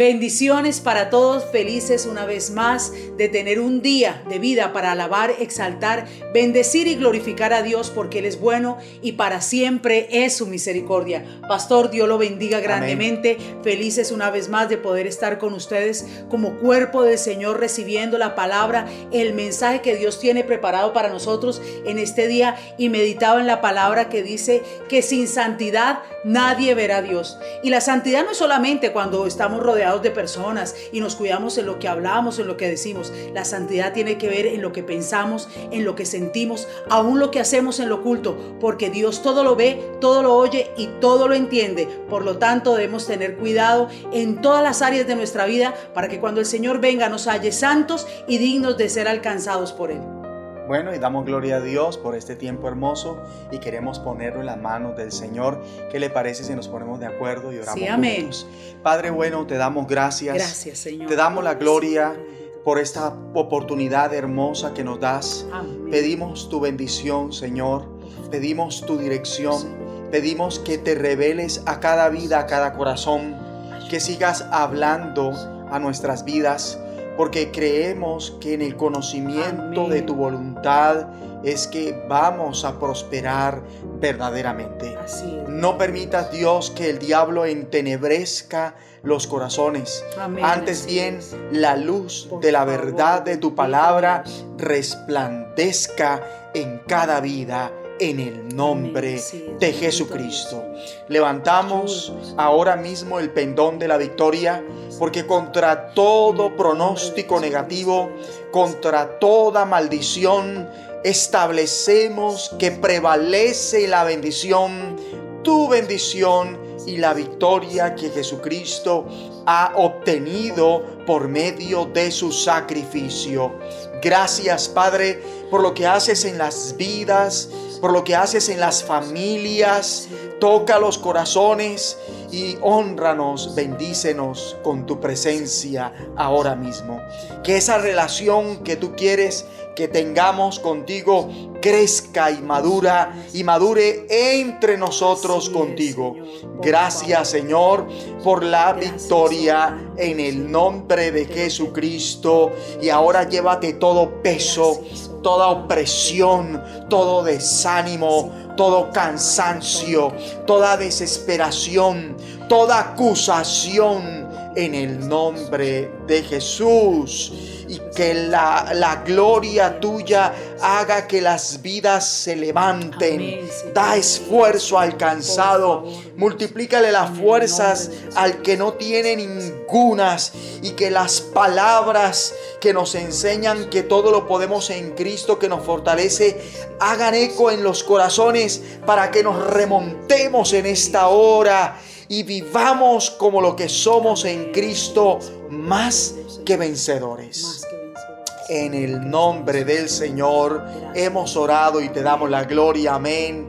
Bendiciones para todos, felices una vez más de tener un día de vida para alabar, exaltar, bendecir y glorificar a Dios porque Él es bueno y para siempre es su misericordia. Pastor, Dios lo bendiga grandemente. Felices una vez más de poder estar con ustedes como cuerpo del Señor recibiendo la palabra, el mensaje que Dios tiene preparado para nosotros en este día y meditado en la palabra que dice que sin santidad nadie verá a Dios. Y la santidad no es solamente cuando estamos rodeados de personas y nos cuidamos en lo que hablamos, en lo que decimos. La santidad tiene que ver en lo que pensamos, en lo que sentimos, aún lo que hacemos en lo oculto, porque Dios todo lo ve, todo lo oye y todo lo entiende. Por lo tanto, debemos tener cuidado en todas las áreas de nuestra vida para que cuando el Señor venga nos halle santos y dignos de ser alcanzados por Él. Bueno, y damos gloria a Dios por este tiempo hermoso y queremos ponerlo en las manos del Señor. ¿Qué le parece si nos ponemos de acuerdo y oramos sí, amén. Padre bueno, te damos gracias. Gracias, Señor. Te damos la gloria por esta oportunidad hermosa que nos das. Pedimos tu bendición, Señor. Pedimos tu dirección. Pedimos que te reveles a cada vida, a cada corazón. Que sigas hablando a nuestras vidas porque creemos que en el conocimiento de tu voluntad es que vamos a prosperar verdaderamente. No permitas Dios que el diablo entenebrezca los corazones. Antes bien, la luz de la verdad de tu palabra resplandezca en cada vida en el nombre de Jesucristo. Levantamos ahora mismo el pendón de la victoria porque contra todo pronóstico negativo, contra toda maldición, establecemos que prevalece la bendición, tu bendición y la victoria que Jesucristo ha obtenido por medio de su sacrificio. Gracias Padre por lo que haces en las vidas por lo que haces en las familias. Toca los corazones y honranos, bendícenos con tu presencia ahora mismo. Que esa relación que tú quieres que tengamos contigo crezca y madura y madure entre nosotros contigo. Gracias Señor por la victoria en el nombre de Jesucristo. Y ahora llévate todo peso, toda opresión, todo desánimo, todo cansancio, toda desesperación, toda acusación en el nombre de Jesús que la, gloria tuya haga que las vidas se levanten. da esfuerzo al cansado, multiplícale las fuerzas al que no tiene ningunas y que las palabras que nos enseñan que todo lo podemos en Cristo que nos fortalece, hagan eco en los corazones para que nos remontemos en esta hora y vivamos como lo que somos en Cristo más que vencedores. En el nombre del Señor hemos orado y te damos la gloria. Amén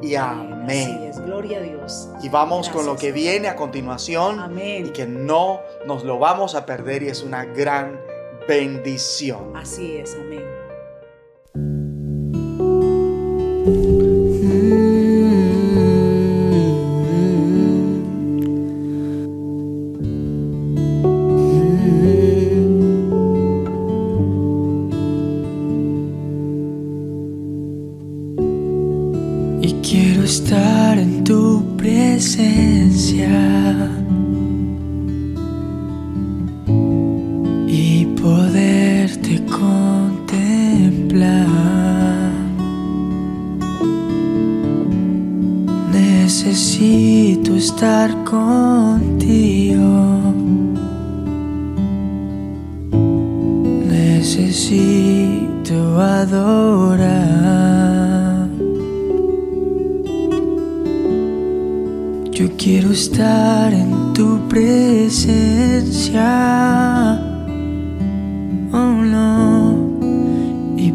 y amén. gloria a Dios. Y vamos con lo que viene a continuación. Amén. Y que no nos lo vamos a perder y es una gran bendición. Así es, amén.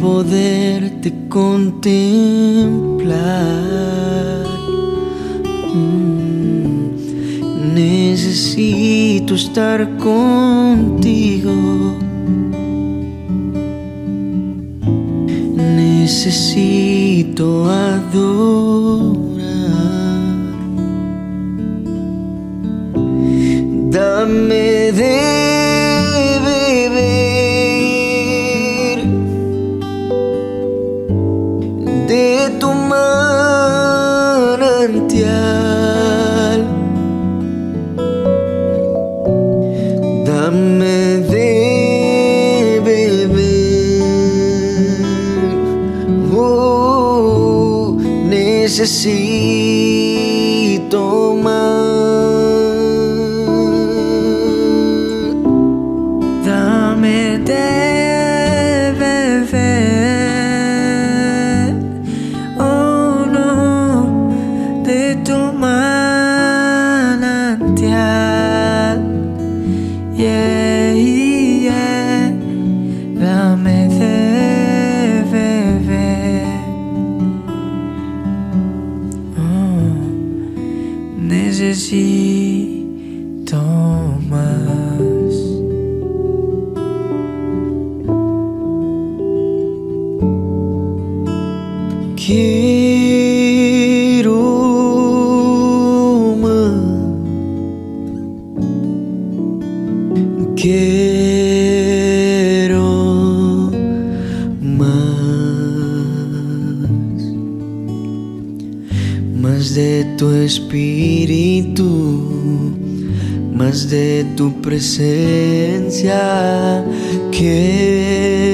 poderte contemplar. Mm. Necesito estar contigo. Necesito adorar. Dame see quiero más, más de tu espíritu, más de tu presencia. Quiero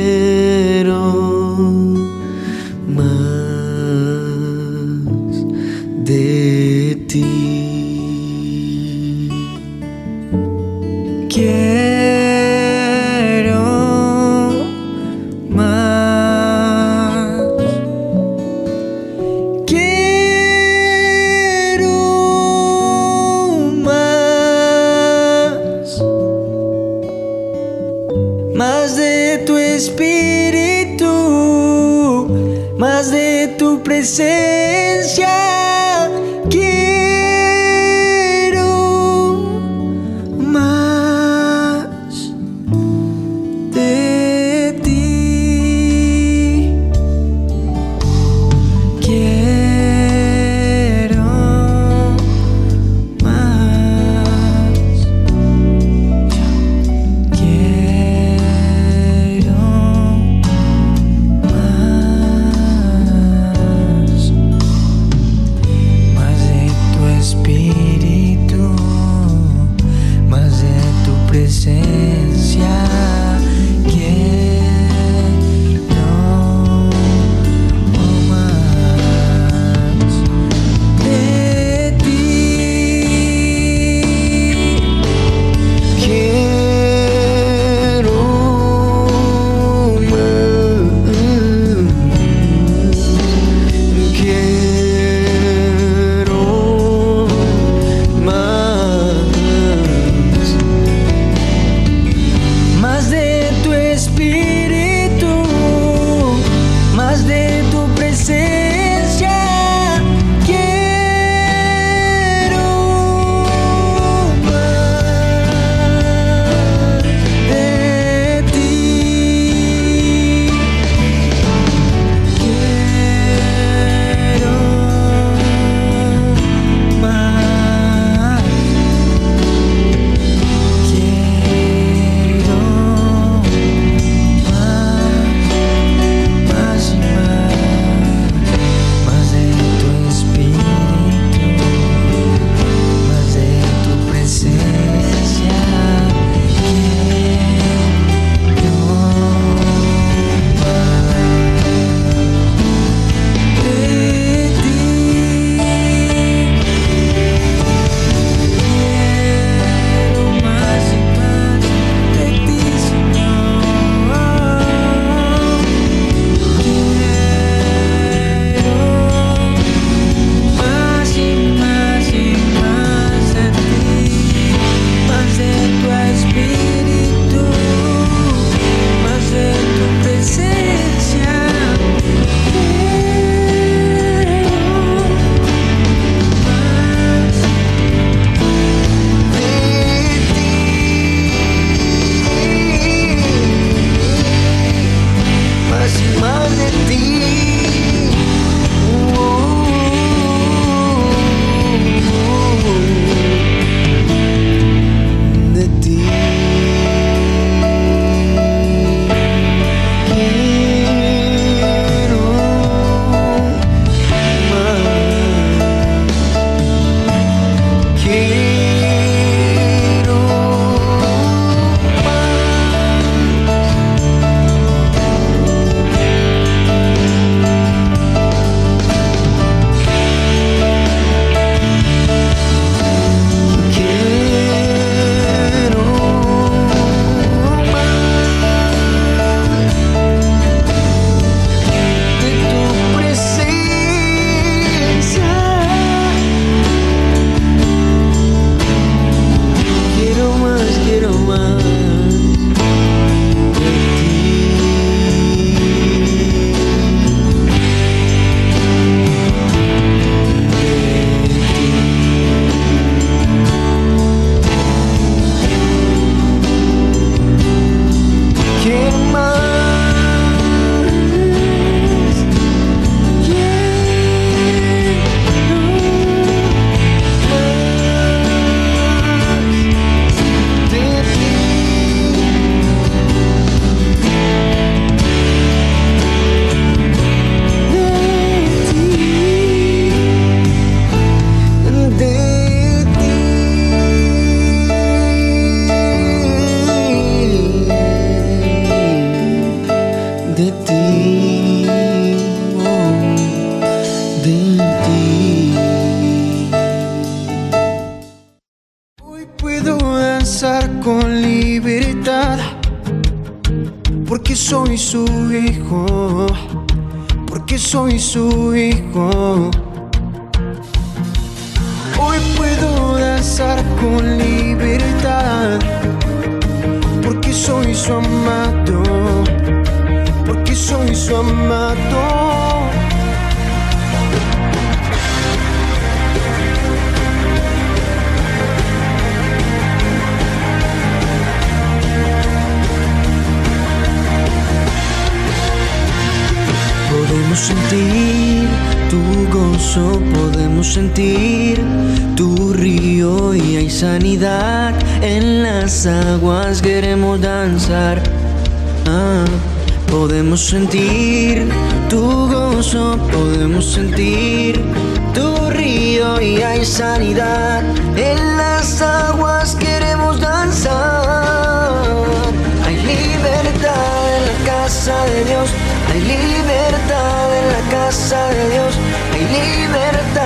de Dios. Hay libertad en la casa de Dios. Hay libertad.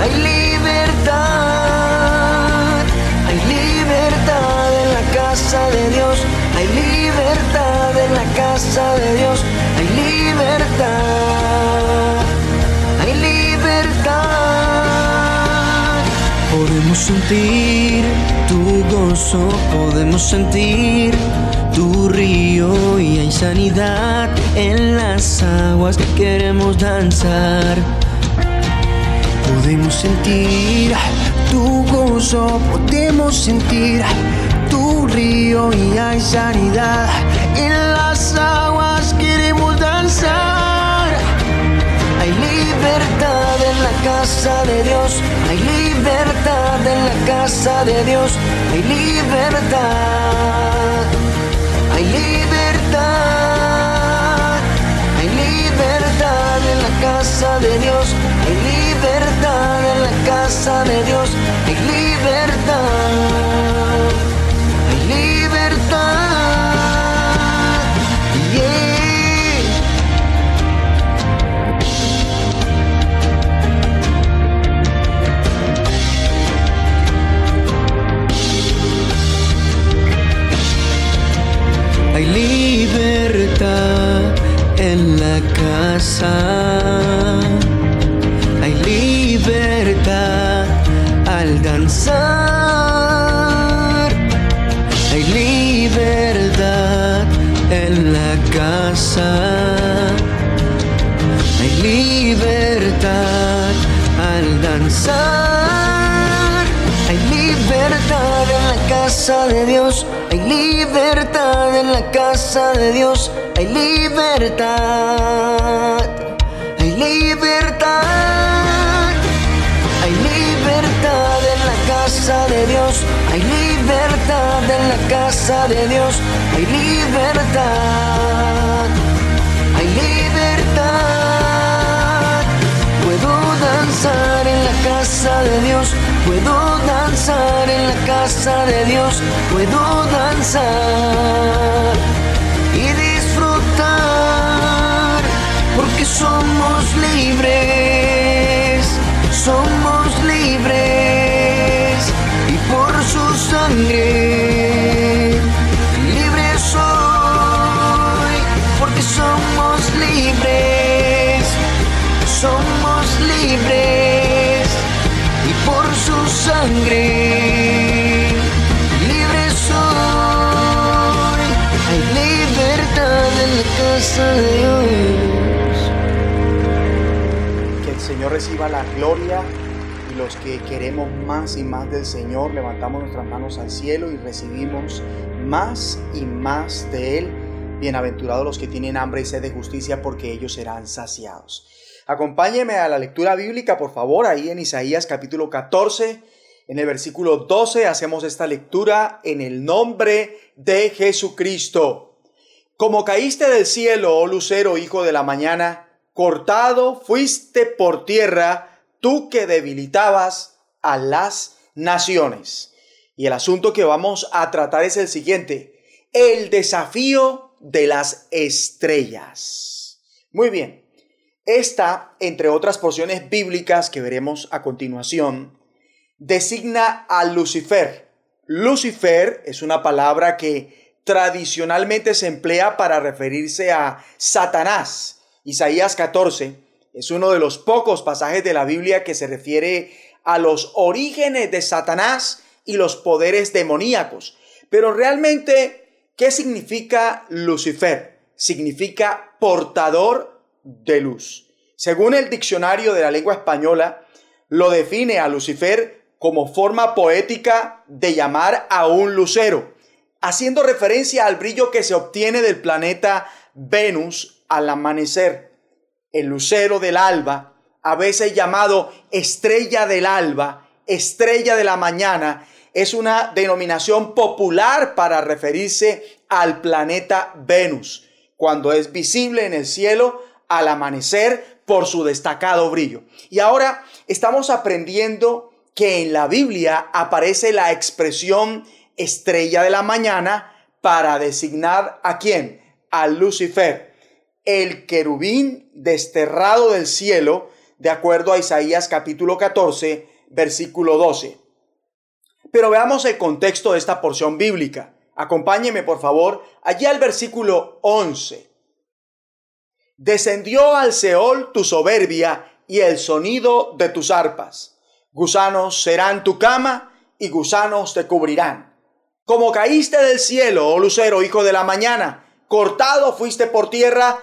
Hay libertad. Hay libertad en la casa de Dios. Hay libertad en la casa de Dios. Hay libertad. Hay libertad. Podemos sentir tu gozo, podemos sentir tu río y hay sanidad en las aguas. Queremos danzar. Podemos sentir tu gozo, podemos sentir tu río y hay sanidad en las aguas. Queremos danzar. Hay libertad en la casa de Dios. Hay libertad en la casa de Dios. Hay libertad. Casa de Dios. Hay libertad en la casa de Dios. Hay libertad. Libertad. Libertad casa. Hay libertad al danzar. Hay libertad en la casa. Hay libertad al danzar. Hay libertad en la casa de Dios. Hay libertad en la casa de Dios. Hay libertad. Hay libertad. Hay libertad en la casa de Dios. Hay libertad en la casa de Dios. Hay libertad. Hay libertad. Puedo danzar en la casa de Dios. Puedo danzar en la casa de Dios. Puedo danzar Porque somos libres. Reciba la gloria y los que queremos más y más del Señor levantamos nuestras manos al cielo y recibimos más y más de Él. Bienaventurados los que tienen hambre y sed de justicia porque ellos serán saciados. Acompáñeme a la lectura bíblica, por favor, ahí en Isaías capítulo 14. En el versículo 12 hacemos esta lectura en el nombre de Jesucristo. Como caíste del cielo, oh lucero, hijo de la mañana, cortado fuiste por tierra, tú que debilitabas a las naciones. Y el asunto que vamos a tratar es el siguiente, el desafío de las estrellas. Muy bien, esta, entre otras porciones bíblicas que veremos a continuación, designa a Lucifer. Lucifer es una palabra que tradicionalmente se emplea para referirse a Satanás. Isaías 14 es uno de los pocos pasajes de la Biblia que se refiere a los orígenes de Satanás y los poderes demoníacos. Pero realmente, ¿qué significa Lucifer? Significa portador de luz. Según el diccionario de la lengua española, lo define a Lucifer como forma poética de llamar a un lucero, haciendo referencia al brillo que se obtiene del planeta Venus al amanecer. El lucero del alba, a veces llamado estrella del alba, estrella de la mañana, es una denominación popular para referirse al planeta Venus, cuando es visible en el cielo al amanecer por su destacado brillo. Y ahora estamos aprendiendo que en la Biblia aparece la expresión estrella de la mañana para designar a quién? A Lucifer, el querubín desterrado del cielo, de acuerdo a Isaías capítulo 14, versículo 12. Pero veamos el contexto de esta porción bíblica. Acompáñeme por favor allí al versículo 11. Descendió al Seol tu soberbia y el sonido de tus arpas. Gusanos serán tu cama y gusanos te cubrirán. Como caíste del cielo, oh lucero, hijo de la mañana, cortado fuiste por tierra,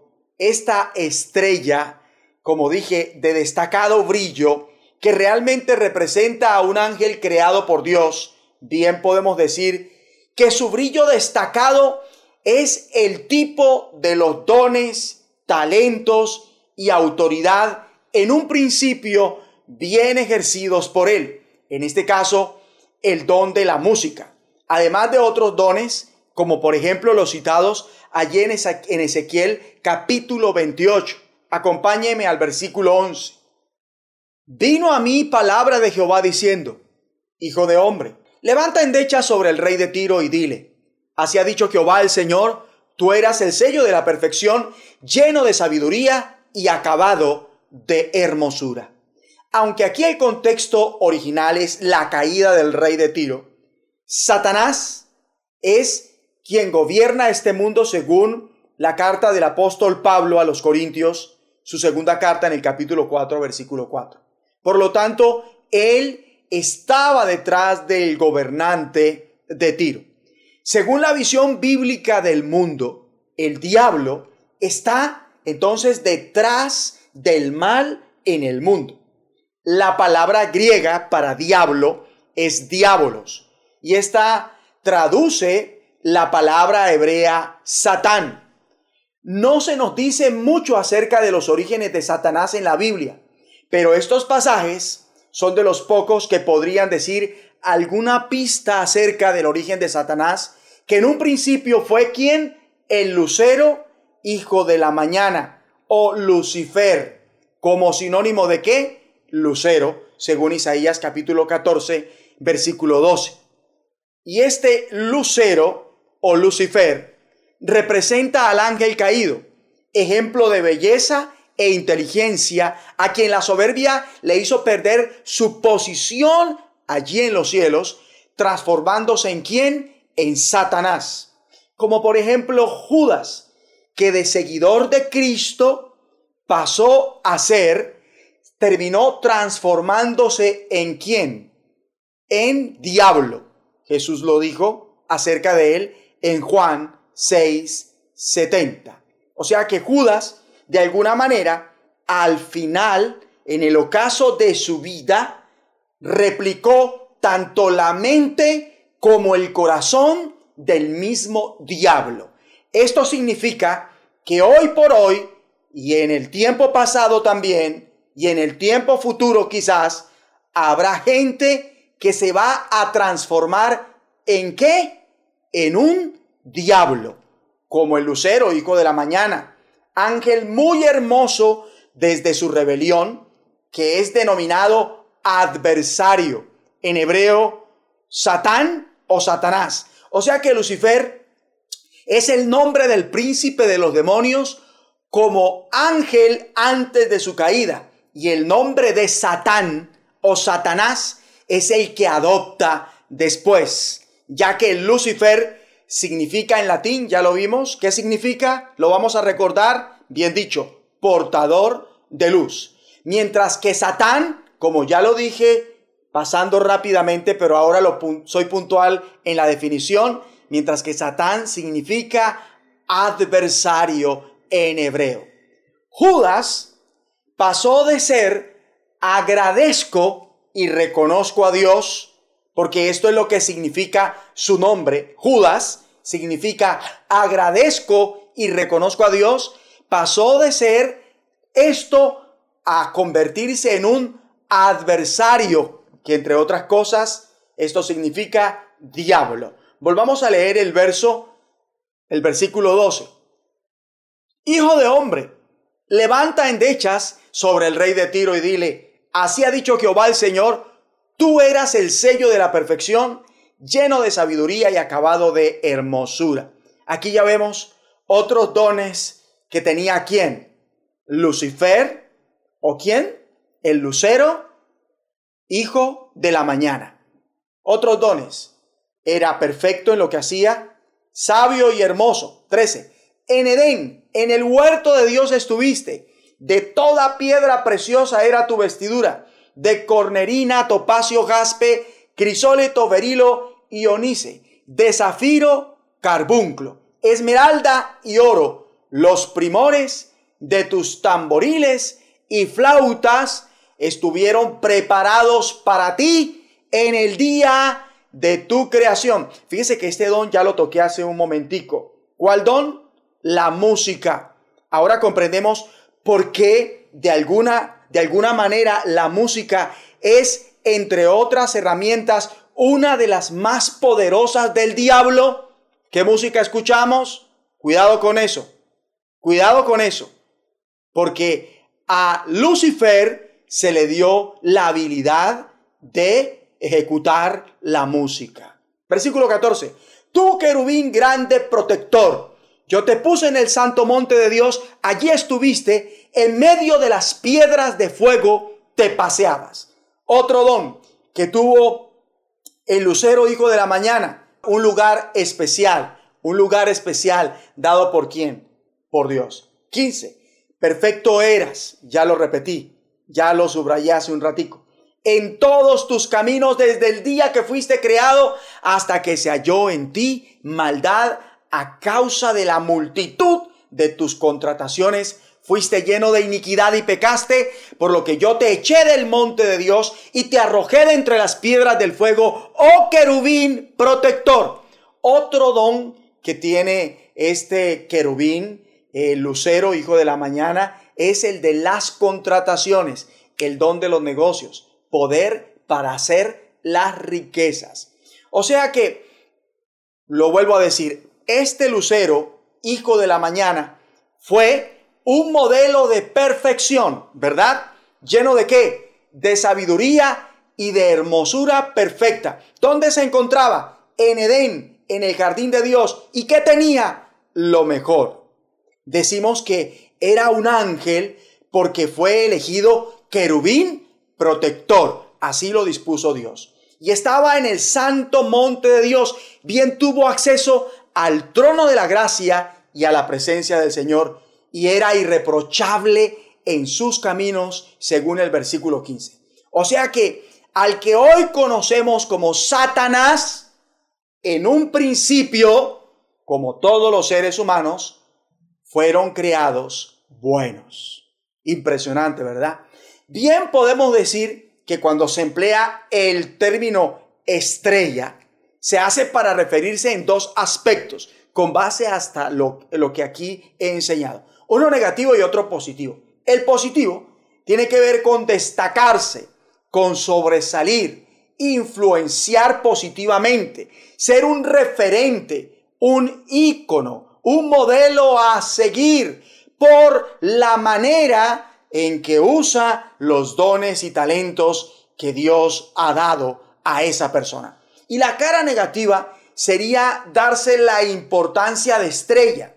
esta estrella, como dije, de destacado brillo, que realmente representa a un ángel creado por Dios, bien podemos decir que su brillo destacado es el tipo de los dones, talentos y autoridad en un principio bien ejercidos por él. En este caso, el don de la música. Además de otros dones, como por ejemplo los citados allí en Ezequiel capítulo 28. Acompáñeme al versículo 11. Vino a mí palabra de Jehová diciendo, Hijo de hombre, levanta endecha sobre el rey de Tiro y dile, Así ha dicho Jehová el Señor, tú eras el sello de la perfección, lleno de sabiduría y acabado de hermosura. Aunque aquí el contexto original es la caída del rey de Tiro, Satanás es quien gobierna este mundo según la carta del apóstol Pablo a los Corintios, su segunda carta en el capítulo 4, versículo 4. Por lo tanto, él estaba detrás del gobernante de Tiro. Según la visión bíblica del mundo, el diablo está entonces detrás del mal en el mundo. La palabra griega para diablo es diabolos y esta traduce la palabra hebrea Satán. No se nos dice mucho acerca de los orígenes de Satanás en la Biblia, pero estos pasajes son de los pocos que podrían decir alguna pista acerca del origen de Satanás, que en un principio fue quien? El lucero, hijo de la mañana, o Lucifer, como sinónimo de qué? Lucero, según Isaías capítulo 14, versículo 12. Y este lucero o Lucifer representa al ángel caído, ejemplo de belleza e inteligencia, a quien la soberbia le hizo perder su posición allí en los cielos, transformándose en quién? En Satanás. Como por ejemplo Judas, que de seguidor de Cristo pasó a ser, terminó transformándose en quién? En diablo. Jesús lo dijo acerca de él en Juan 6, 70. O sea que Judas, de alguna manera, al final, en el ocaso de su vida, replicó tanto la mente como el corazón del mismo diablo. Esto significa que hoy por hoy, y en el tiempo pasado también, y en el tiempo futuro quizás, habrá gente que se va a transformar en qué? En un diablo. como el lucero, hijo de la mañana, ángel muy hermoso desde su rebelión, que es denominado adversario, en hebreo, Satán o Satanás. O sea que Lucifer es el nombre del príncipe de los demonios como ángel antes de su caída. Y el nombre de Satán o Satanás es el que adopta después, ya que Lucifer significa en latín, ya lo vimos, ¿qué significa? Lo vamos a recordar, bien dicho, portador de luz. Mientras que Satán, como ya lo dije, pasando rápidamente, pero ahora lo soy puntual en la definición, mientras que Satán significa adversario en hebreo. Judas pasó de ser agradezco y reconozco a Dios, porque esto es lo que significa su nombre. Judas significa agradezco y reconozco a Dios. Pasó de ser esto a convertirse en un adversario, que entre otras cosas, esto significa diablo. Volvamos a leer el verso, el versículo 12. Hijo de hombre, levanta endechas sobre el rey de Tiro y dile, así ha dicho Jehová el Señor, tú eras el sello de la perfección, lleno de sabiduría y acabado de hermosura. Aquí ya vemos otros dones que tenía quién? Lucifer o quién? El lucero, hijo de la mañana. Otros dones. Era perfecto en lo que hacía, sabio y hermoso. 13. En Edén, en el huerto de Dios estuviste. De toda piedra preciosa era tu vestidura. De cornerina, topacio, jaspe, crisólito, berilo y onice. De zafiro, carbunclo. Esmeralda y oro. Los primores de tus tamboriles y flautas estuvieron preparados para ti en el día de tu creación. Fíjese que este don ya lo toqué hace un momentico. ¿Cuál don? La música. Ahora comprendemos por qué de alguna, de alguna manera la música es, entre otras herramientas, una de las más poderosas del diablo. ¿Qué música escuchamos? Cuidado con eso. Cuidado con eso. Porque a Lucifer se le dio la habilidad de ejecutar la música. Versículo 14. Tú, querubín grande protector, yo te puse en el santo monte de Dios, allí estuviste, en medio de las piedras de fuego te paseabas. Otro don que tuvo el lucero hijo de la mañana, un lugar especial, un lugar especial dado por quién? Por Dios. 15. Perfecto eras, ya lo repetí, ya lo subrayé hace un ratico. En todos tus caminos desde el día que fuiste creado hasta que se halló en ti maldad a causa de la multitud de tus contrataciones, fuiste lleno de iniquidad y pecaste, por lo que yo te eché del monte de Dios y te arrojé de entre las piedras del fuego, oh querubín protector. Otro don que tiene este querubín, el lucero, hijo de la mañana, es el de las contrataciones, el don de los negocios, poder para hacer las riquezas. O sea que, lo vuelvo a decir, este lucero, hijo de la mañana, fue un modelo de perfección, ¿verdad? Lleno de qué? De sabiduría y de hermosura perfecta. ¿Dónde se encontraba? En Edén, en el jardín de Dios. ¿Y qué tenía? Lo mejor. Decimos que era un ángel porque fue elegido querubín protector. Así lo dispuso Dios. Y estaba en el santo monte de Dios. Bien tuvo acceso al trono de la gracia y a la presencia del Señor y era irreprochable en sus caminos, según el versículo 15. O sea que al que hoy conocemos como Satanás, en un principio, como todos los seres humanos, fueron creados buenos. Impresionante, ¿verdad? Bien podemos decir que cuando se emplea el término estrella, se hace para referirse en dos aspectos, con base hasta lo, lo que aquí he enseñado. Uno negativo y otro positivo. El positivo tiene que ver con destacarse, con sobresalir, influenciar positivamente, ser un referente, un ícono, un modelo a seguir por la manera en que usa los dones y talentos que Dios ha dado a esa persona. Y la cara negativa sería darse la importancia de estrella.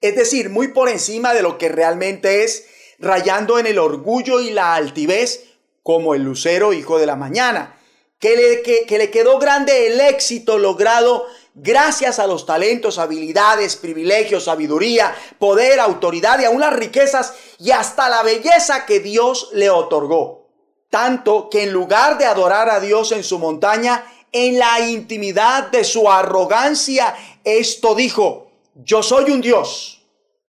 Es decir, muy por encima de lo que realmente es, rayando en el orgullo y la altivez como el lucero hijo de la mañana, que le, que, le quedó grande el éxito logrado gracias a los talentos, habilidades, privilegios, sabiduría, poder, autoridad y aún las riquezas y hasta la belleza que Dios le otorgó. Tanto que en lugar de adorar a Dios en su montaña, en la intimidad de su arrogancia, esto dijo, yo soy un Dios,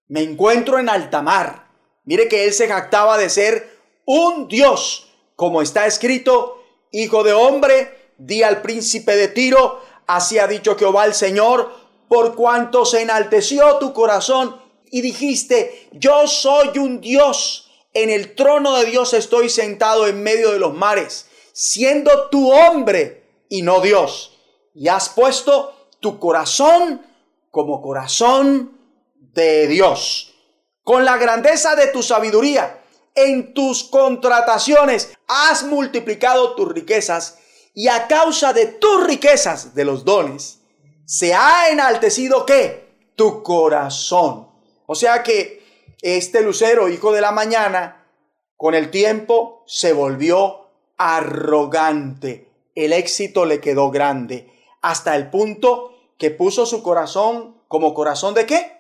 me encuentro en alta mar. Mire que él se jactaba de ser un Dios, como está escrito, hijo de hombre, di al príncipe de Tiro, así ha dicho Jehová el Señor, por cuanto se enalteció tu corazón y dijiste, yo soy un Dios, en el trono de Dios estoy sentado en medio de los mares, siendo tu hombre y no Dios. Y has puesto tu corazón como corazón de Dios. Con la grandeza de tu sabiduría, en tus contrataciones has multiplicado tus riquezas y a causa de tus riquezas, de los dones, se ha enaltecido que tu corazón. O sea que este lucero, hijo de la mañana, con el tiempo se volvió arrogante. El éxito le quedó grande, hasta el punto que puso su corazón como corazón de qué?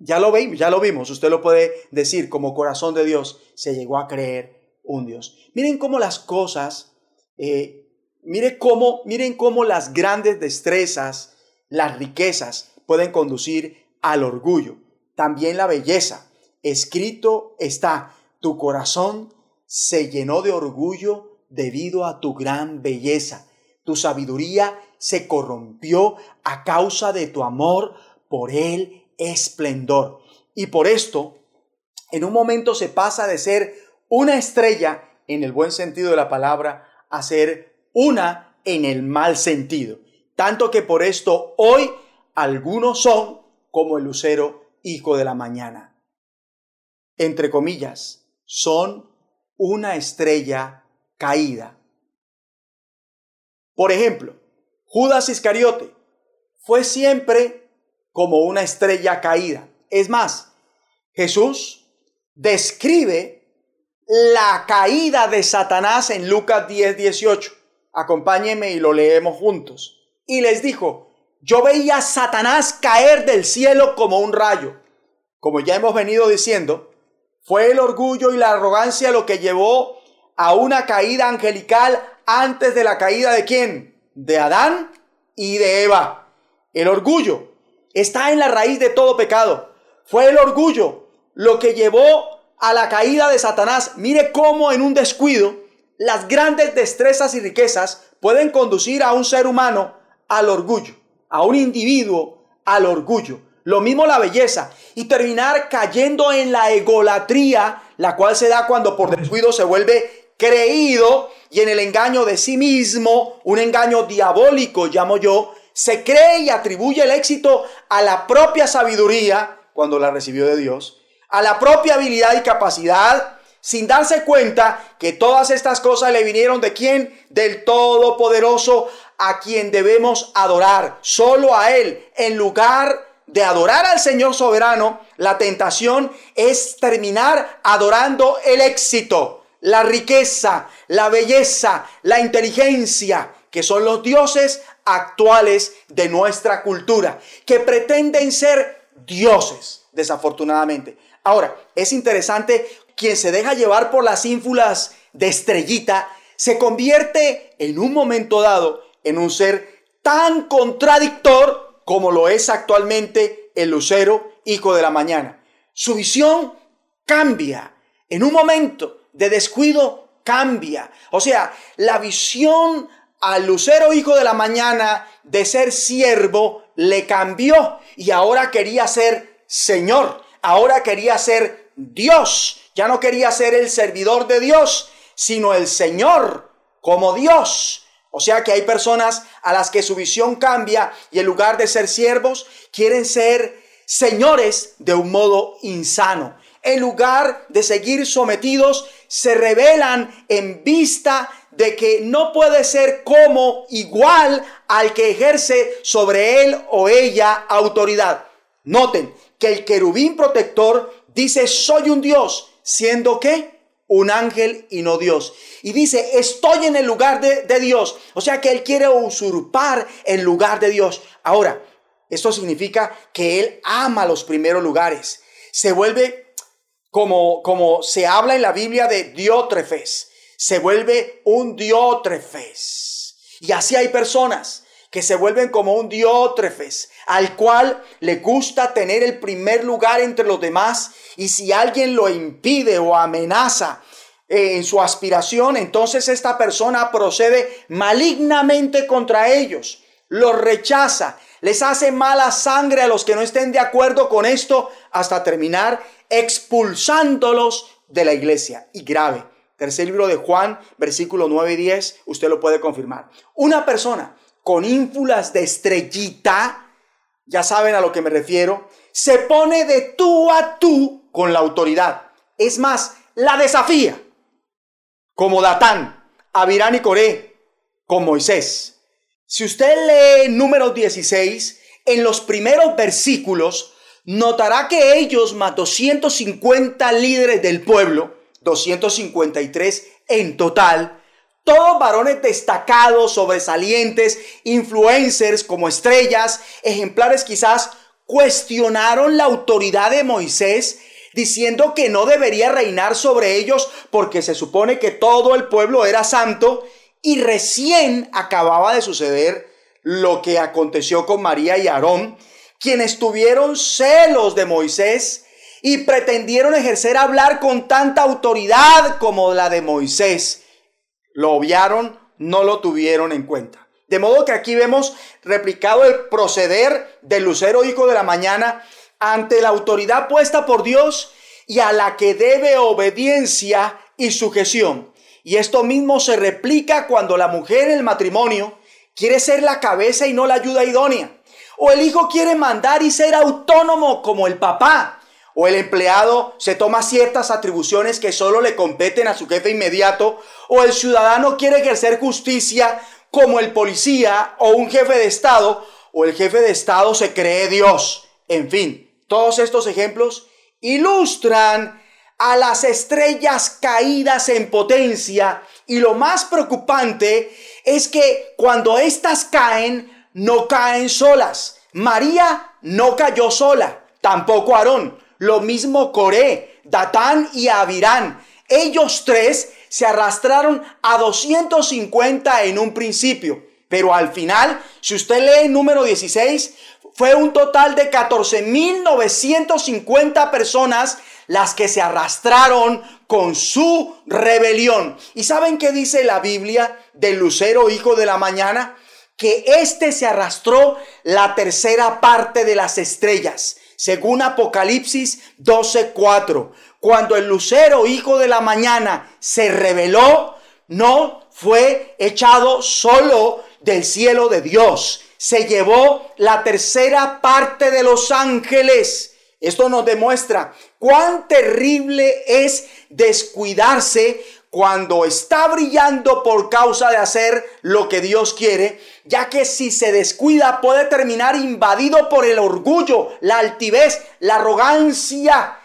Ya lo vimos, ya lo vimos, usted lo puede decir como corazón de Dios, se llegó a creer un Dios. Miren cómo las cosas, eh, miren, cómo, miren cómo las grandes destrezas, las riquezas pueden conducir al orgullo, también la belleza. Escrito está, tu corazón se llenó de orgullo debido a tu gran belleza. Tu sabiduría se corrompió a causa de tu amor por Él esplendor. Y por esto, en un momento se pasa de ser una estrella en el buen sentido de la palabra a ser una en el mal sentido. Tanto que por esto hoy algunos son como el lucero hijo de la mañana. Entre comillas, son una estrella caída. Por ejemplo, Judas Iscariote fue siempre como una estrella caída. Es más, Jesús describe la caída de Satanás en Lucas 10, 18. Acompáñenme y lo leemos juntos. Y les dijo, yo veía a Satanás caer del cielo como un rayo. Como ya hemos venido diciendo, fue el orgullo y la arrogancia lo que llevó a una caída angelical antes de la caída de quién? De Adán y de Eva. El orgullo está en la raíz de todo pecado. Fue el orgullo lo que llevó a la caída de Satanás. Mire cómo en un descuido las grandes destrezas y riquezas pueden conducir a un ser humano al orgullo, a un individuo al orgullo. Lo mismo la belleza y terminar cayendo en la egolatría, la cual se da cuando por descuido se vuelve creído y en el engaño de sí mismo, un engaño diabólico, llamo yo, se cree y atribuye el éxito a la propia sabiduría, cuando la recibió de Dios, a la propia habilidad y capacidad, sin darse cuenta que todas estas cosas le vinieron de quién? Del Todopoderoso, a quien debemos adorar, solo a Él, en lugar de adorar al Señor soberano, la tentación es terminar adorando el éxito, la riqueza, la belleza, la inteligencia, que son los dioses actuales de nuestra cultura, que pretenden ser dioses, desafortunadamente. Ahora, es interesante, quien se deja llevar por las ínfulas de estrellita, se convierte en un momento dado en un ser tan contradictor como lo es actualmente el lucero, hijo de la mañana. Su visión cambia. En un momento de descuido cambia. O sea, la visión al lucero hijo de la mañana de ser siervo le cambió y ahora quería ser Señor, ahora quería ser Dios, ya no quería ser el servidor de Dios, sino el Señor como Dios. O sea que hay personas a las que su visión cambia y en lugar de ser siervos, quieren ser señores de un modo insano. En lugar de seguir sometidos, se rebelan en vista de que no puede ser como igual al que ejerce sobre él o ella autoridad. Noten que el querubín protector dice soy un Dios, siendo que un ángel y no Dios. Y dice, estoy en el lugar de, de, Dios. O sea que Él quiere usurpar el lugar de Dios. Ahora, esto significa que Él ama los primeros lugares. Se vuelve como, como se habla en la Biblia de diótrefes. Se vuelve un diótrefes. Y así hay personas que se vuelven como un diótrefes, al cual le gusta tener el primer lugar entre los demás, y si alguien lo impide o amenaza eh, en su aspiración, entonces esta persona procede malignamente contra ellos, los rechaza, les hace mala sangre a los que no estén de acuerdo con esto, hasta terminar expulsándolos de la iglesia. Y grave. Tercer libro de Juan, versículo 9 y 10, usted lo puede confirmar. Una persona con ínfulas de estrellita, ya saben a lo que me refiero, se pone de tú a tú con la autoridad. Es más, la desafía, como Datán, Abirán y Coré, con Moisés. Si usted lee número 16, en los primeros versículos, notará que ellos más 250 líderes del pueblo, 253 en total, todos varones destacados, sobresalientes, influencers como estrellas, ejemplares quizás, cuestionaron la autoridad de Moisés diciendo que no debería reinar sobre ellos porque se supone que todo el pueblo era santo y recién acababa de suceder lo que aconteció con María y Aarón, quienes tuvieron celos de Moisés y pretendieron ejercer hablar con tanta autoridad como la de Moisés lo obviaron, no lo tuvieron en cuenta. De modo que aquí vemos replicado el proceder del lucero hijo de la mañana ante la autoridad puesta por Dios y a la que debe obediencia y sujeción. Y esto mismo se replica cuando la mujer en el matrimonio quiere ser la cabeza y no la ayuda idónea. O el hijo quiere mandar y ser autónomo como el papá. O el empleado se toma ciertas atribuciones que solo le competen a su jefe inmediato, o el ciudadano quiere ejercer justicia como el policía o un jefe de Estado, o el jefe de Estado se cree Dios. En fin, todos estos ejemplos ilustran a las estrellas caídas en potencia. Y lo más preocupante es que cuando éstas caen, no caen solas. María no cayó sola, tampoco Aarón. Lo mismo Coré, Datán y Abirán. Ellos tres se arrastraron a 250 en un principio. Pero al final, si usted lee el número 16, fue un total de 14.950 personas las que se arrastraron con su rebelión. ¿Y saben qué dice la Biblia del lucero hijo de la mañana? Que éste se arrastró la tercera parte de las estrellas según Apocalipsis 12:4. Cuando el lucero, hijo de la mañana, se reveló, no fue echado solo del cielo de Dios. Se llevó la tercera parte de los ángeles. Esto nos demuestra cuán terrible es descuidarse cuando está brillando por causa de hacer lo que Dios quiere, ya que si se descuida puede terminar invadido por el orgullo, la altivez, la arrogancia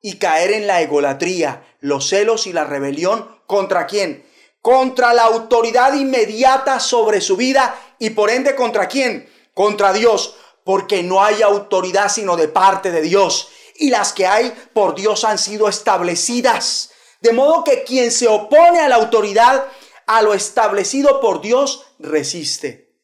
y caer en la egolatría, los celos y la rebelión. ¿Contra quién? Contra la autoridad inmediata sobre su vida y por ende contra quién? Contra Dios, porque no hay autoridad sino de parte de Dios y las que hay por Dios han sido establecidas. De modo que quien se opone a la autoridad, a lo establecido por Dios, resiste.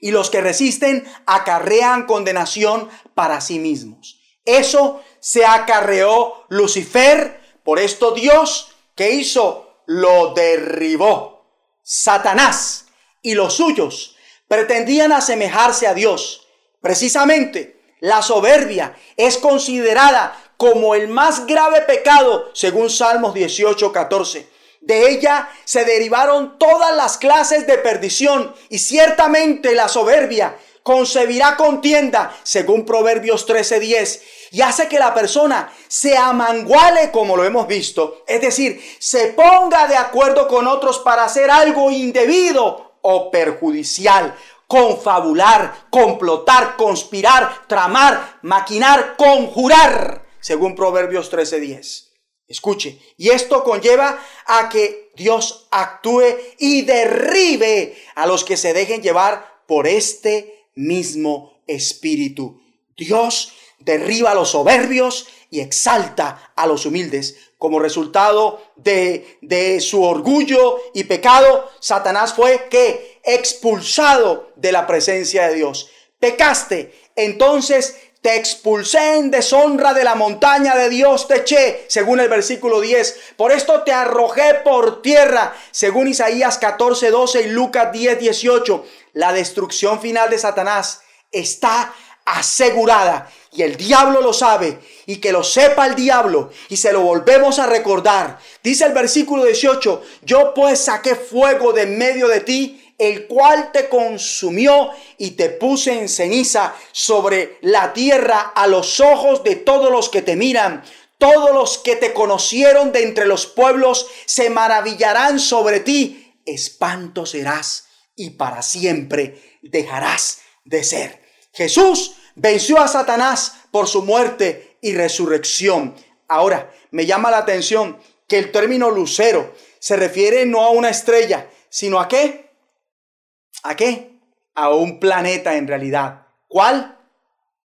Y los que resisten acarrean condenación para sí mismos. Eso se acarreó Lucifer, por esto Dios, que hizo? Lo derribó. Satanás y los suyos pretendían asemejarse a Dios. Precisamente, la soberbia es considerada como el más grave pecado, según Salmos 18, 14. De ella se derivaron todas las clases de perdición y ciertamente la soberbia concebirá contienda, según Proverbios 13:10, y hace que la persona se amanguale como lo hemos visto, es decir, se ponga de acuerdo con otros para hacer algo indebido o perjudicial, confabular, complotar, conspirar, tramar, maquinar, conjurar, según Proverbios 13:10. Escuche, y esto conlleva a que Dios actúe y derribe a los que se dejen llevar por este mismo espíritu. Dios derriba a los soberbios y exalta a los humildes. Como resultado de, de su orgullo y pecado, Satanás fue que expulsado de la presencia de Dios. Pecaste, entonces te expulsé en deshonra de la montaña de Dios, te eché, según el versículo 10. Por esto te arrojé por tierra, según Isaías 14, 12 y Lucas 10, 18. La destrucción final de Satanás está asegurada y el diablo lo sabe y que lo sepa el diablo y se lo volvemos a recordar. Dice el versículo 18, yo pues saqué fuego de medio de ti el cual te consumió y te puse en ceniza sobre la tierra a los ojos de todos los que te miran. Todos los que te conocieron de entre los pueblos se maravillarán sobre ti. Espanto serás y para siempre dejarás de ser. Jesús venció a Satanás por su muerte y resurrección. Ahora, me llama la atención que el término lucero se refiere no a una estrella, sino a qué? ¿A qué? A un planeta en realidad. ¿Cuál?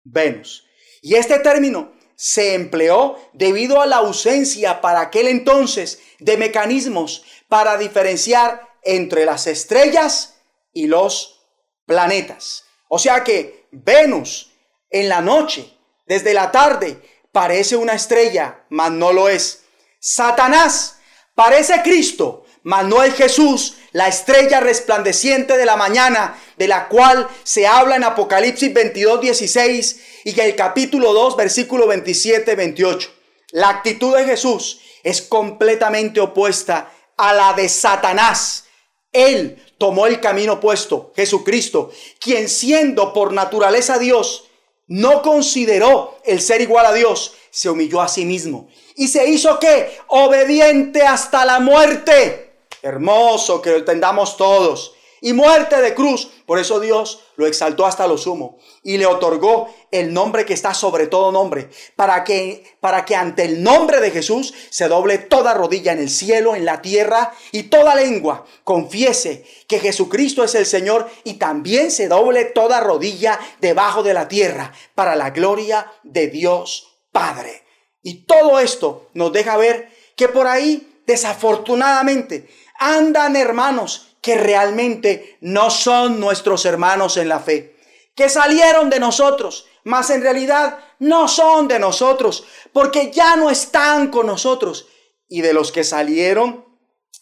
Venus. Y este término se empleó debido a la ausencia para aquel entonces de mecanismos para diferenciar entre las estrellas y los planetas. O sea que Venus en la noche, desde la tarde, parece una estrella, mas no lo es. Satanás parece Cristo, mas no es Jesús, la estrella resplandeciente de la mañana, de la cual se habla en Apocalipsis 22, 16 y el capítulo 2, versículo 27, 28. La actitud de Jesús es completamente opuesta a la de Satanás. Él tomó el camino opuesto, Jesucristo, quien siendo por naturaleza Dios, no consideró el ser igual a Dios, se humilló a sí mismo. ¿Y se hizo qué? Obediente hasta la muerte hermoso que lo entendamos todos. Y muerte de cruz. Por eso Dios lo exaltó hasta lo sumo y le otorgó el nombre que está sobre todo nombre, para que, para que ante el nombre de Jesús se doble toda rodilla en el cielo, en la tierra y toda lengua confiese que Jesucristo es el Señor y también se doble toda rodilla debajo de la tierra para la gloria de Dios Padre. Y todo esto nos deja ver que por ahí, desafortunadamente, andan hermanos que realmente no son nuestros hermanos en la fe, que salieron de nosotros, mas en realidad no son de nosotros, porque ya no están con nosotros. Y de los que salieron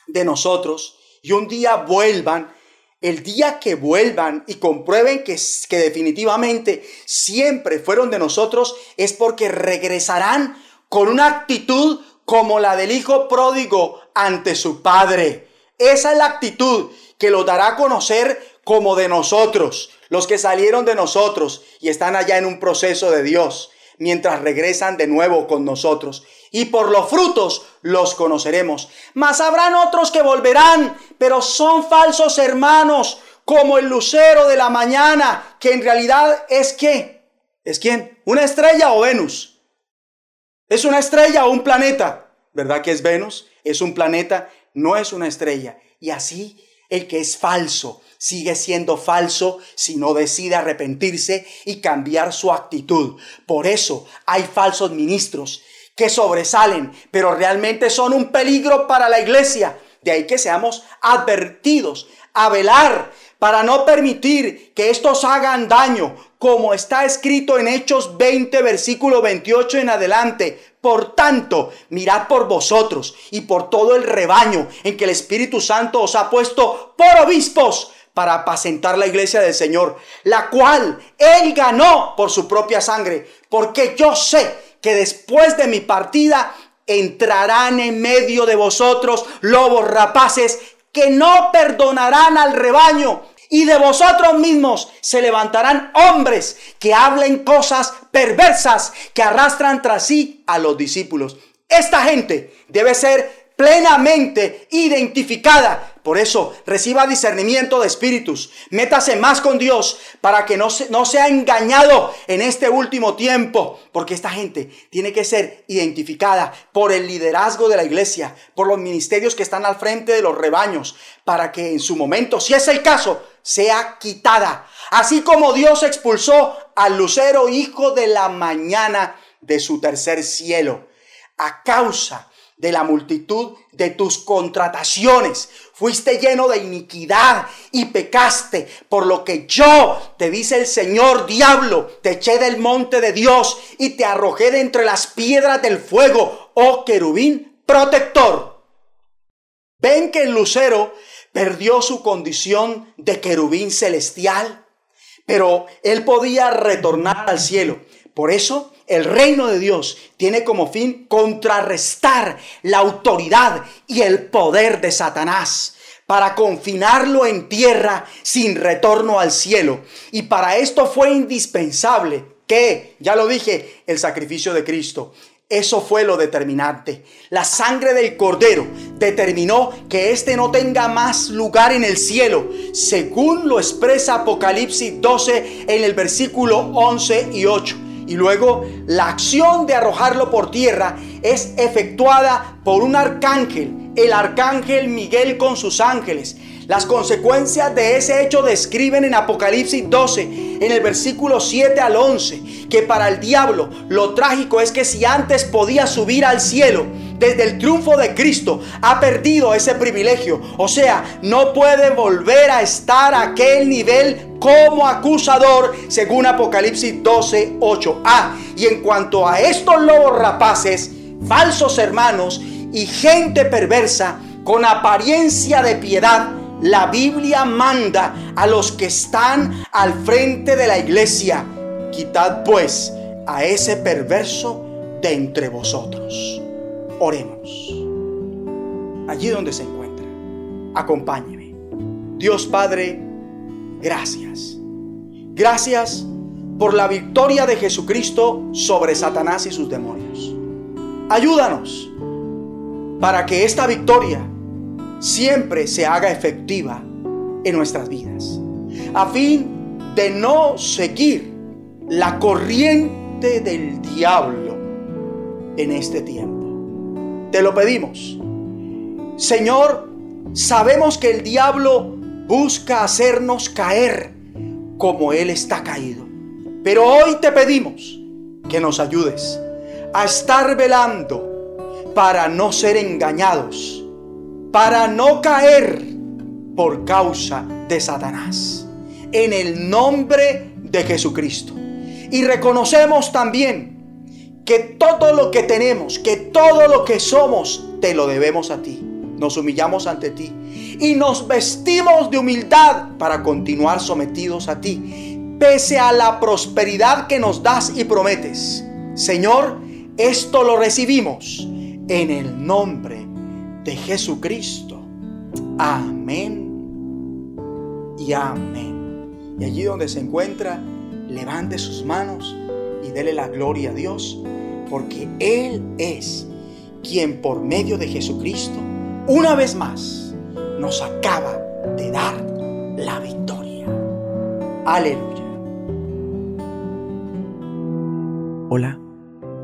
de nosotros y un día vuelvan, el día que vuelvan y comprueben que, que definitivamente siempre fueron de nosotros, es porque regresarán con una actitud como la del hijo pródigo ante su padre esa es la actitud que los dará a conocer como de nosotros, los que salieron de nosotros y están allá en un proceso de Dios, mientras regresan de nuevo con nosotros. Y por los frutos los conoceremos. Mas habrán otros que volverán, pero son falsos hermanos, como el lucero de la mañana, que en realidad es qué? ¿Es quién? ¿Una estrella o Venus? ¿Es una estrella o un planeta? ¿Verdad que es Venus? Es un planeta no es una estrella. Y así el que es falso sigue siendo falso si no decide arrepentirse y cambiar su actitud. Por eso hay falsos ministros que sobresalen, pero realmente son un peligro para la iglesia. De ahí que seamos advertidos a velar para no permitir que estos hagan daño, como está escrito en Hechos 20, versículo 28 en adelante. Por tanto, mirad por vosotros y por todo el rebaño en que el Espíritu Santo os ha puesto por obispos para apacentar la iglesia del Señor, la cual Él ganó por su propia sangre, porque yo sé que después de mi partida entrarán en medio de vosotros lobos rapaces que no perdonarán al rebaño Y de vosotros mismos se levantarán hombres que hablen cosas perversas que arrastran tras sí a los discípulos. Esta gente debe ser plenamente identificada. Por eso reciba discernimiento de espíritus. Métase más con Dios para que no, no sea engañado en este último tiempo. Porque esta gente tiene que ser identificada por el liderazgo de la iglesia, por los ministerios que están al frente de los rebaños, para que en su momento, si es el caso, sea quitada. Así como Dios expulsó al lucero hijo de la mañana de su tercer cielo. A causa de la multitud de tus contrataciones. Fuiste lleno de iniquidad y pecaste, por lo que yo, te dice el Señor diablo, te eché del monte de Dios y te arrojé de entre las piedras del fuego, oh querubín protector. Ven que el lucero perdió su condición de querubín celestial, pero él podía retornar al cielo. Por eso el reino de Dios tiene como fin contrarrestar la autoridad y el poder de Satanás para confinarlo en tierra sin retorno al cielo. Y para esto fue indispensable que, ya lo dije, el sacrificio de Cristo. Eso fue lo determinante. La sangre del cordero determinó que éste no tenga más lugar en el cielo, según lo expresa Apocalipsis 12 en el versículo 11 y 8. Y luego la acción de arrojarlo por tierra es efectuada por un arcángel, el arcángel Miguel con sus ángeles. Las consecuencias de ese hecho describen en Apocalipsis 12, en el versículo 7 al 11, que para el diablo lo trágico es que si antes podía subir al cielo, desde el triunfo de Cristo ha perdido ese privilegio. O sea, no puede volver a estar a aquel nivel como acusador, según Apocalipsis 12, 8. Ah, y en cuanto a estos lobos rapaces, falsos hermanos y gente perversa, con apariencia de piedad, la Biblia manda a los que están al frente de la iglesia, quitad pues a ese perverso de entre vosotros. Oremos. Allí donde se encuentra, acompáñeme. Dios Padre, gracias. Gracias por la victoria de Jesucristo sobre Satanás y sus demonios. Ayúdanos para que esta victoria siempre se haga efectiva en nuestras vidas, a fin de no seguir la corriente del diablo en este tiempo. Te lo pedimos. Señor, sabemos que el diablo busca hacernos caer como Él está caído. Pero hoy te pedimos que nos ayudes a estar velando para no ser engañados, para no caer por causa de Satanás. En el nombre de Jesucristo. Y reconocemos también que todo lo que tenemos, que todo lo que somos, te lo debemos a ti. Nos humillamos ante ti y nos vestimos de humildad para continuar sometidos a ti, pese a la prosperidad que nos das y prometes. Señor, esto lo recibimos en el nombre de Jesucristo. Amén y amén. Y allí donde se encuentra, levante sus manos y dele la gloria a Dios, porque Él es quien por medio de Jesucristo, una vez más, nos acaba de dar la victoria. Aleluya. Hola,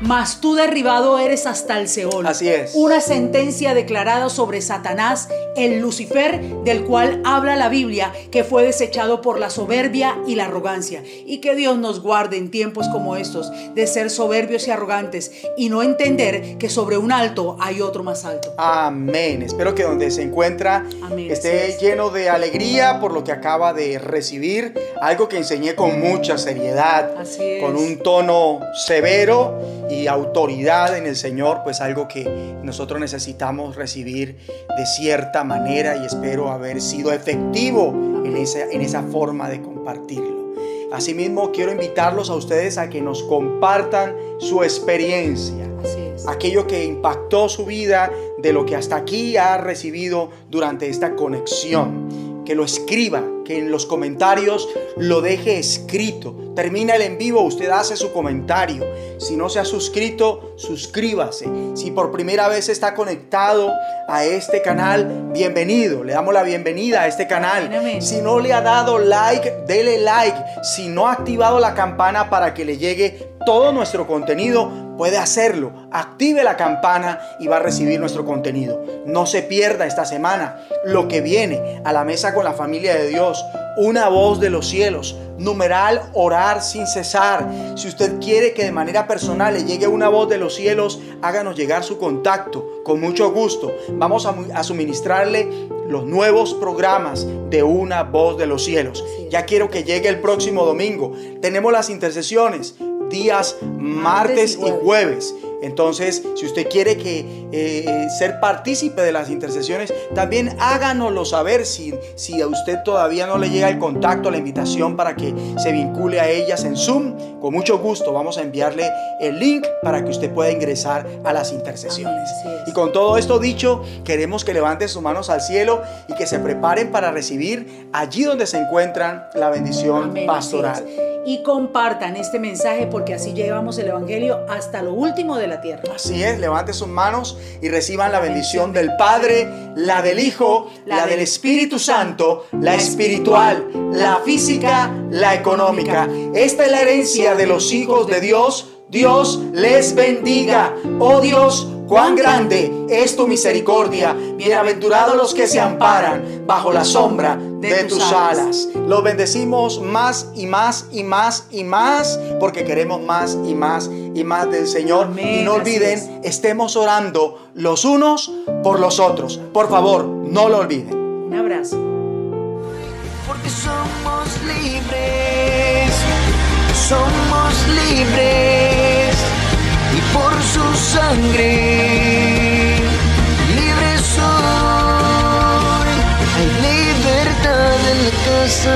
mas tú derribado eres hasta el Seol. Así es. Una sentencia declarada sobre Satanás, el Lucifer, del cual habla la Biblia, que fue desechado por la soberbia y la arrogancia. Y que Dios nos guarde en tiempos como estos de ser soberbios y arrogantes y no entender que sobre un alto hay otro más alto. Amén. Espero que donde se encuentra esté lleno de alegría por lo que acaba de recibir. Algo que enseñé con mucha seriedad, con un tono severo y autoridad en el Señor, pues algo que nosotros necesitamos recibir de cierta manera y espero haber sido efectivo en esa, en esa forma de compartirlo. Asimismo, quiero invitarlos a ustedes a que nos compartan su experiencia, aquello que impactó su vida, de lo que hasta aquí ha recibido durante esta conexión que lo escriba, que en los comentarios lo deje escrito. Termina el en vivo, usted hace su comentario. Si no se ha suscrito, suscríbase. Si por primera vez está conectado a este canal, bienvenido. Le damos la bienvenida a este canal. Si no le ha dado like, dele like. Si no ha activado la campana para que le llegue todo nuestro contenido, puede hacerlo. Active la campana y va a recibir nuestro contenido. No se pierda esta semana lo que viene a la mesa con la familia de Dios. Una voz de los cielos. Numeral orar sin cesar. Si usted quiere que de manera personal le llegue una voz de los cielos, háganos llegar su contacto. Con mucho gusto. Vamos a, a suministrarle los nuevos programas de una voz de los cielos. Ya quiero que llegue el próximo domingo. Tenemos las intercesiones días martes y jueves. Entonces, si usted quiere que eh, ser partícipe de las intercesiones, también háganoslo saber si, si a usted todavía no le llega el contacto, la invitación para que se vincule a ellas en Zoom. Con mucho gusto vamos a enviarle el link para que usted pueda ingresar a las intercesiones. Y con todo esto dicho, queremos que levanten sus manos al cielo y que se preparen para recibir allí donde se encuentran la bendición pastoral y compartan este mensaje porque así llevamos el Evangelio hasta lo último de la tierra. Así es, levanten sus manos y reciban la bendición del Padre, la del Hijo, la del Espíritu Santo, la espiritual, la física, la económica. Esta es la herencia de los hijos de Dios. Dios les bendiga. Oh Dios, Cuán grande es tu misericordia. Bienaventurados los que se amparan bajo la sombra de, tus alas. Los bendecimos más y más y más y más porque queremos más y más y más del Señor. y no olviden, estemos orando los unos por los otros. Por favor, no lo olviden. Un abrazo. Porque somos libres. Somos libres por su sangre. Libre soy, hay libertad en la casa.